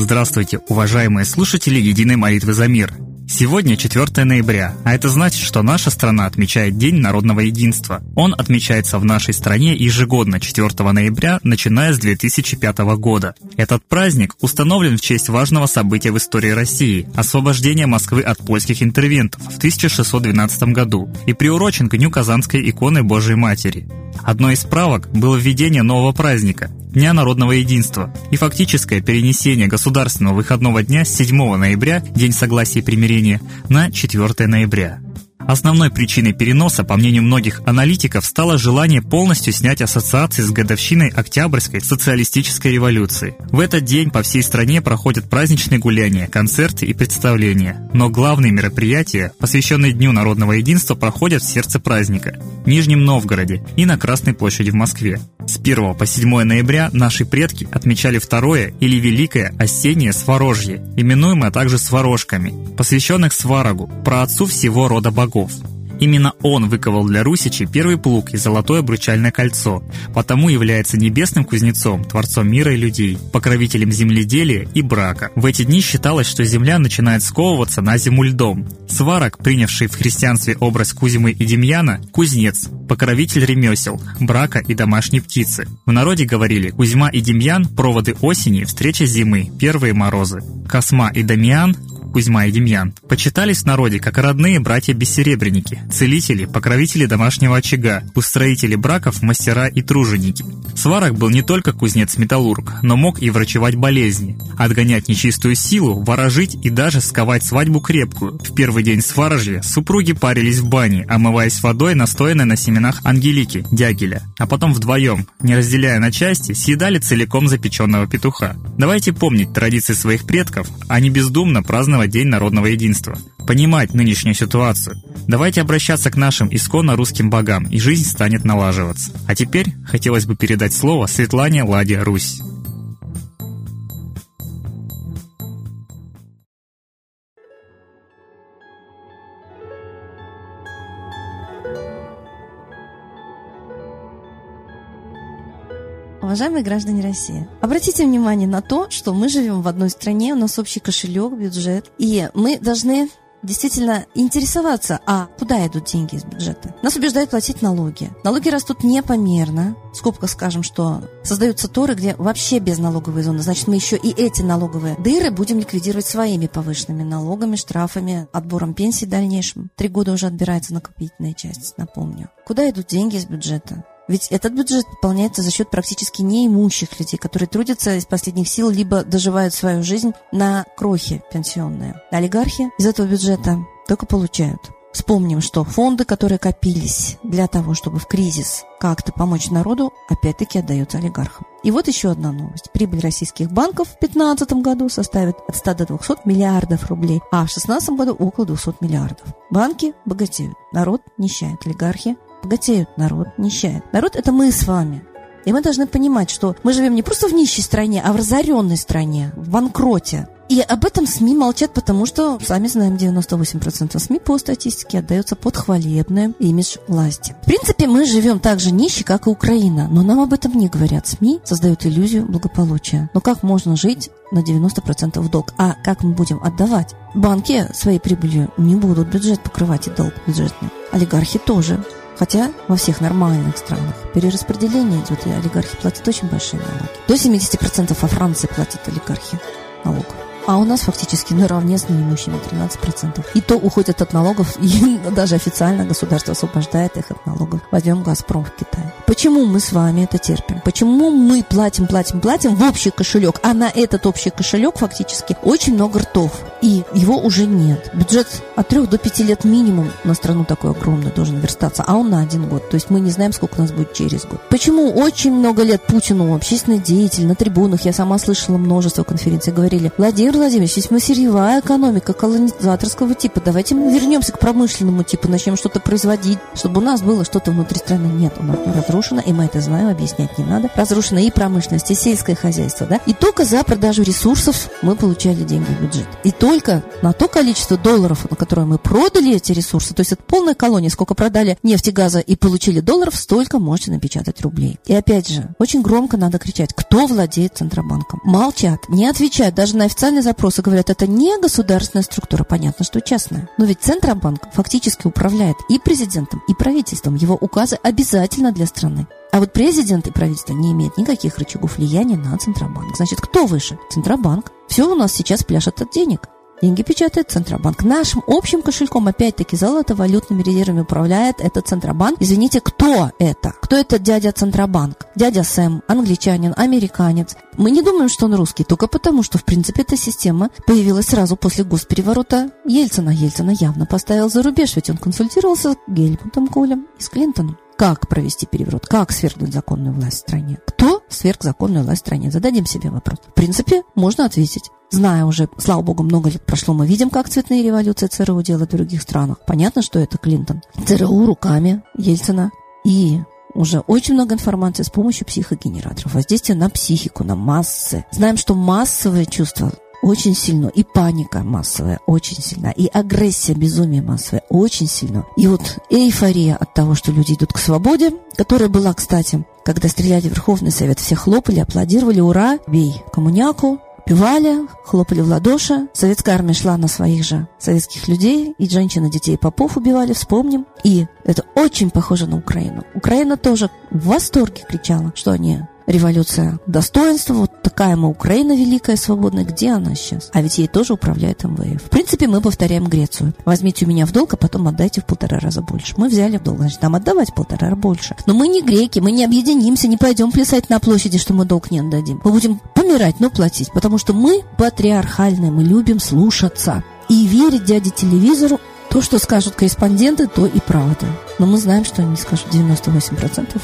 Здравствуйте, уважаемые слушатели Единой молитвы за мир. Сегодня 4 ноября, а это значит, что наша страна отмечает День народного единства. Он отмечается в нашей стране ежегодно 4 ноября, начиная с 2005 года. Этот праздник установлен в честь важного события в истории России – освобождения Москвы от польских интервентов в 1612 году и приурочен к Дню Казанской иконы Божией Матери. Одной из правок было введение нового праздника – Дня народного единства и фактическое перенесение государственного выходного дня с 7 ноября, День согласия и примирения, на 4 ноября. Основной причиной переноса, по мнению многих аналитиков, стало желание полностью снять ассоциации с годовщиной Октябрьской социалистической революции. В этот день по всей стране проходят праздничные гуляния, концерты и представления. Но главные мероприятия, посвященные Дню народного единства, проходят в сердце праздника – Нижнем Новгороде и на Красной площади в Москве. С 1 по 7 ноября наши предки отмечали второе или великое осеннее Сворожье, именуемое также Сворожками, посвященных Сварогу, праотцу всего рода богов богов. Именно он выковал для русичей первый плуг и золотое обручальное кольцо, потому является небесным кузнецом, творцом мира и людей, покровителем земледелия и брака. В эти дни считалось, что земля начинает сковываться на зиму льдом. Сварог, принявший в христианстве образ Кузьмы и Демьяна, кузнец, покровитель ремесел, брака и домашней птицы. В народе говорили «Кузьма и Демьян – проводы осени, встреча зимы, первые морозы». Косма и Дамиан Кузьма и Демьян, почитались в народе как родные братья-бессеребренники, целители, покровители домашнего очага, устроители браков, мастера и труженики. Сварог был не только кузнец-металлург, но мог и врачевать болезни, отгонять нечистую силу, ворожить и даже сковать свадьбу крепкую. В первый день сварожья супруги парились в бане, омываясь водой, настоянной на семенах ангелики, дягеля, а потом вдвоем, не разделяя на части, съедали целиком запеченного петуха. Давайте помнить традиции своих предков, а не бездумно праздновать праздновать День народного единства, понимать нынешнюю ситуацию. Давайте обращаться к нашим исконно русским богам, и жизнь станет налаживаться. А теперь хотелось бы передать слово Светлане Ладе Русь. Уважаемые граждане России, обратите внимание на то, что мы живем в одной стране, у нас общий кошелек, бюджет, и мы должны действительно интересоваться, а куда идут деньги из бюджета. Нас убеждают платить налоги. Налоги растут непомерно. Скобка скажем, что создаются торы, где вообще без налоговой зоны. Значит, мы еще и эти налоговые дыры будем ликвидировать своими повышенными налогами, штрафами, отбором пенсий дальнейшим. Три года уже отбирается накопительная часть, напомню. Куда идут деньги из бюджета? Ведь этот бюджет пополняется за счет практически неимущих людей, которые трудятся из последних сил, либо доживают свою жизнь на крохи пенсионные. Олигархи из этого бюджета только получают. Вспомним, что фонды, которые копились для того, чтобы в кризис как-то помочь народу, опять-таки отдаются олигархам. И вот еще одна новость. Прибыль российских банков в 2015 году составит от 100 до 200 миллиардов рублей, а в 2016 году около 200 миллиардов. Банки богатеют, народ нищает, олигархи богатеют, народ нищает. Народ – это мы с вами. И мы должны понимать, что мы живем не просто в нищей стране, а в разоренной стране, в банкроте. И об этом СМИ молчат, потому что, сами знаем, 98% СМИ по статистике отдается под хвалебный имидж власти. В принципе, мы живем так же нищи, как и Украина, но нам об этом не говорят. СМИ создают иллюзию благополучия. Но как можно жить на 90% в долг? А как мы будем отдавать? Банки своей прибылью не будут бюджет покрывать и долг бюджетный. Олигархи тоже. Хотя во всех нормальных странах перераспределение идет, и олигархи платят очень большие налоги. До 70% во Франции платят олигархи налогов. А у нас фактически наравне с неимущими 13%. И то уходят от налогов, и даже официально государство освобождает их от налогов. Возьмем «Газпром» в Китае. Почему мы с вами это терпим? Почему мы платим, платим, платим в общий кошелек, а на этот общий кошелек фактически очень много ртов, и его уже нет. Бюджет от трех до пяти лет минимум на страну такой огромный должен верстаться, а он на один год. То есть мы не знаем, сколько у нас будет через год. Почему очень много лет Путину, общественный деятель, на трибунах, я сама слышала множество конференций, говорили, Владимир Владимирович, если мы сырьевая экономика колонизаторского типа, давайте мы вернемся к промышленному типу, начнем что-то производить, чтобы у нас было что-то внутри страны. Нет, у нас разрушено, и мы это знаем, объяснять не надо. Разрушена и промышленность, и сельское хозяйство, да? И только за продажу ресурсов мы получали деньги в бюджет. И только на то количество долларов, на которое мы продали эти ресурсы, то есть это полная колония, сколько продали нефти, газа и получили долларов, столько можете напечатать рублей. И опять же, очень громко надо кричать, кто владеет Центробанком. Молчат, не отвечают, даже на официальные запросы говорят, это не государственная структура, понятно, что частная. Но ведь Центробанк фактически управляет и президентом, и правительством. Его указы обязательно для страны. А вот президент и правительство не имеют никаких рычагов влияния на Центробанк. Значит, кто выше? Центробанк. Все у нас сейчас пляшет от денег. Деньги печатает Центробанк. Нашим общим кошельком, опять-таки, золото-валютными резервами управляет этот Центробанк. Извините, кто это? Кто это дядя Центробанк? Дядя Сэм, англичанин, американец. Мы не думаем, что он русский, только потому, что, в принципе, эта система появилась сразу после госпереворота Ельцина. Ельцина явно поставил за рубеж, ведь он консультировался с Гельмутом Колем и с Клинтоном. Как провести переворот? Как свергнуть законную власть в стране? Кто сверг законную власть в стране? Зададим себе вопрос. В принципе, можно ответить. Зная уже, слава богу, много лет прошло, мы видим, как цветные революции ЦРУ делают в других странах. Понятно, что это Клинтон. ЦРУ руками Ельцина. И уже очень много информации с помощью психогенераторов. Воздействие на психику, на массы. Знаем, что массовые чувства очень сильно. И паника массовая очень сильна. И агрессия, безумие массовое очень сильно. И вот эйфория от того, что люди идут к свободе, которая была, кстати, когда стреляли в Верховный Совет, все хлопали, аплодировали, ура, бей коммуняку, певали, хлопали в ладоши. Советская армия шла на своих же советских людей, и женщин, детей, попов убивали, вспомним. И это очень похоже на Украину. Украина тоже в восторге кричала, что они революция достоинства, вот такая мы Украина великая, свободная, где она сейчас? А ведь ей тоже управляет МВФ. В принципе, мы повторяем Грецию. Возьмите у меня в долг, а потом отдайте в полтора раза больше. Мы взяли в долг, значит, нам отдавать в полтора раза больше. Но мы не греки, мы не объединимся, не пойдем плясать на площади, что мы долг не отдадим. Мы будем помирать, но платить, потому что мы патриархальные, мы любим слушаться. И верить дяде телевизору то, что скажут корреспонденты, то и правда. Но мы знаем, что они скажут 98%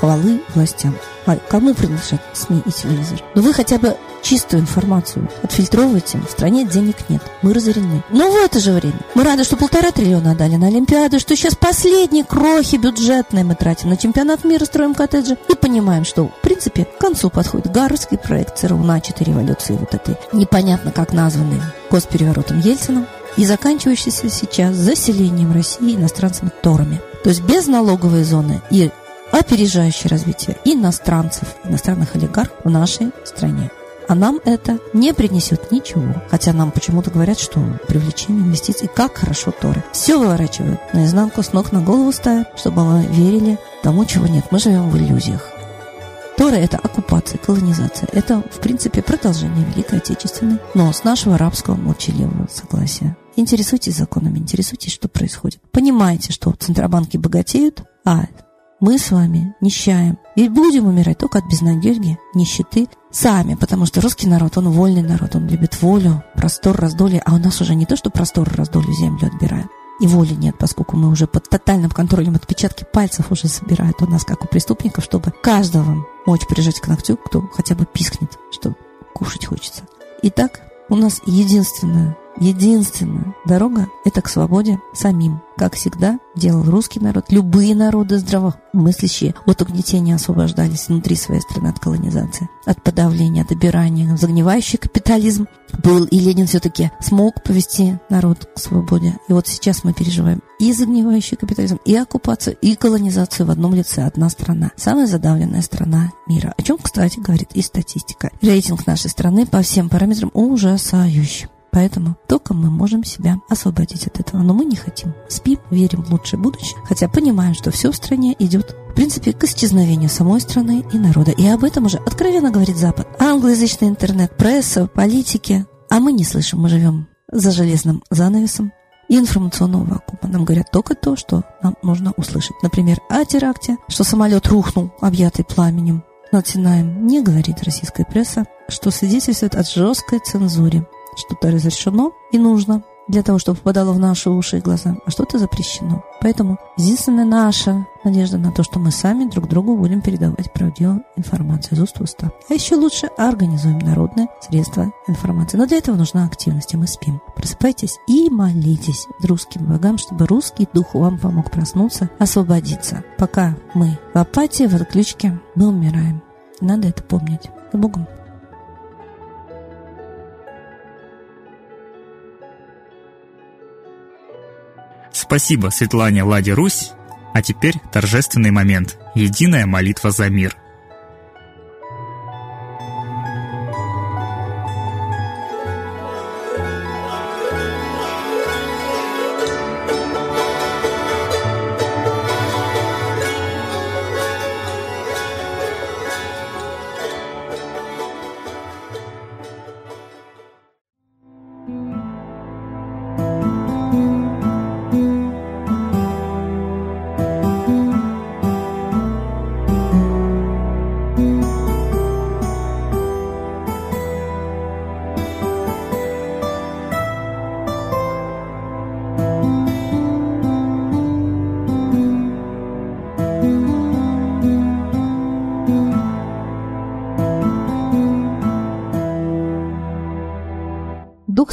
хвалы властям. А кому принадлежат СМИ и телевизор? Но ну, вы хотя бы чистую информацию отфильтровываете. В стране денег нет. Мы разорены. Но в это же время мы рады, что полтора триллиона отдали на Олимпиаду, что сейчас последние крохи бюджетные мы тратим на чемпионат мира, строим коттеджи. И понимаем, что, в принципе, к концу подходит Гарвардский проект ЦРУ начатой революции вот этой, непонятно как названной госпереворотом Ельцином и заканчивающийся сейчас заселением России иностранцами Торами. То есть без налоговой зоны и опережающее развитие иностранцев, иностранных олигархов в нашей стране. А нам это не принесет ничего. Хотя нам почему-то говорят, что привлечение инвестиций, как хорошо Торы. Все выворачивают наизнанку, с ног на голову ставят, чтобы мы верили тому, чего нет. Мы живем в иллюзиях. Торы – это оккупация, колонизация. Это, в принципе, продолжение Великой Отечественной, но с нашего арабского молчаливого согласия. Интересуйтесь законами, интересуйтесь, что происходит. Понимаете, что центробанки богатеют, а мы с вами нищаем. И будем умирать только от безнадеги, нищеты сами, потому что русский народ, он вольный народ, он любит волю, простор, раздолье, а у нас уже не то, что простор, раздолье землю отбирают. И воли нет, поскольку мы уже под тотальным контролем отпечатки пальцев уже собирают у нас, как у преступников, чтобы каждого мочь прижать к ногтю, кто хотя бы пискнет, что кушать хочется. Итак, у нас единственная Единственная дорога – это к свободе самим. Как всегда делал русский народ. Любые народы здравомыслящие от угнетения освобождались внутри своей страны от колонизации, от подавления, от обирания. Загнивающий капитализм был, и Ленин все-таки смог повести народ к свободе. И вот сейчас мы переживаем и загнивающий капитализм, и оккупацию, и колонизацию в одном лице. Одна страна. Самая задавленная страна мира. О чем, кстати, говорит и статистика. Рейтинг нашей страны по всем параметрам ужасающий. Поэтому только мы можем себя освободить от этого. Но мы не хотим. Спим, верим в лучшее будущее, хотя понимаем, что все в стране идет в принципе, к исчезновению самой страны и народа. И об этом уже откровенно говорит Запад. Англоязычный интернет, пресса, политики. А мы не слышим, мы живем за железным занавесом и информационного вакуума. Нам говорят только то, что нам нужно услышать. Например, о теракте, что самолет рухнул, объятый пламенем над Синаем. Не говорит российская пресса, что свидетельствует о жесткой цензуре что-то разрешено и нужно для того, чтобы попадало в наши уши и глаза, а что-то запрещено. Поэтому единственная наша надежда на то, что мы сами друг другу будем передавать правдивую информацию из уст в уста. А еще лучше организуем народные средства информации. Но для этого нужна активность, и мы спим. Просыпайтесь и молитесь русским богам, чтобы русский дух вам помог проснуться, освободиться. Пока мы в апатии, в отключке, мы умираем. Надо это помнить. С Богом. Спасибо Светлане Ладе Русь. А теперь торжественный момент. Единая молитва за мир.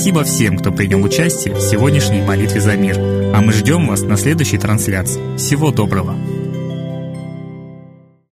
Спасибо всем, кто принял участие в сегодняшней молитве за мир. А мы ждем вас на следующей трансляции. Всего доброго!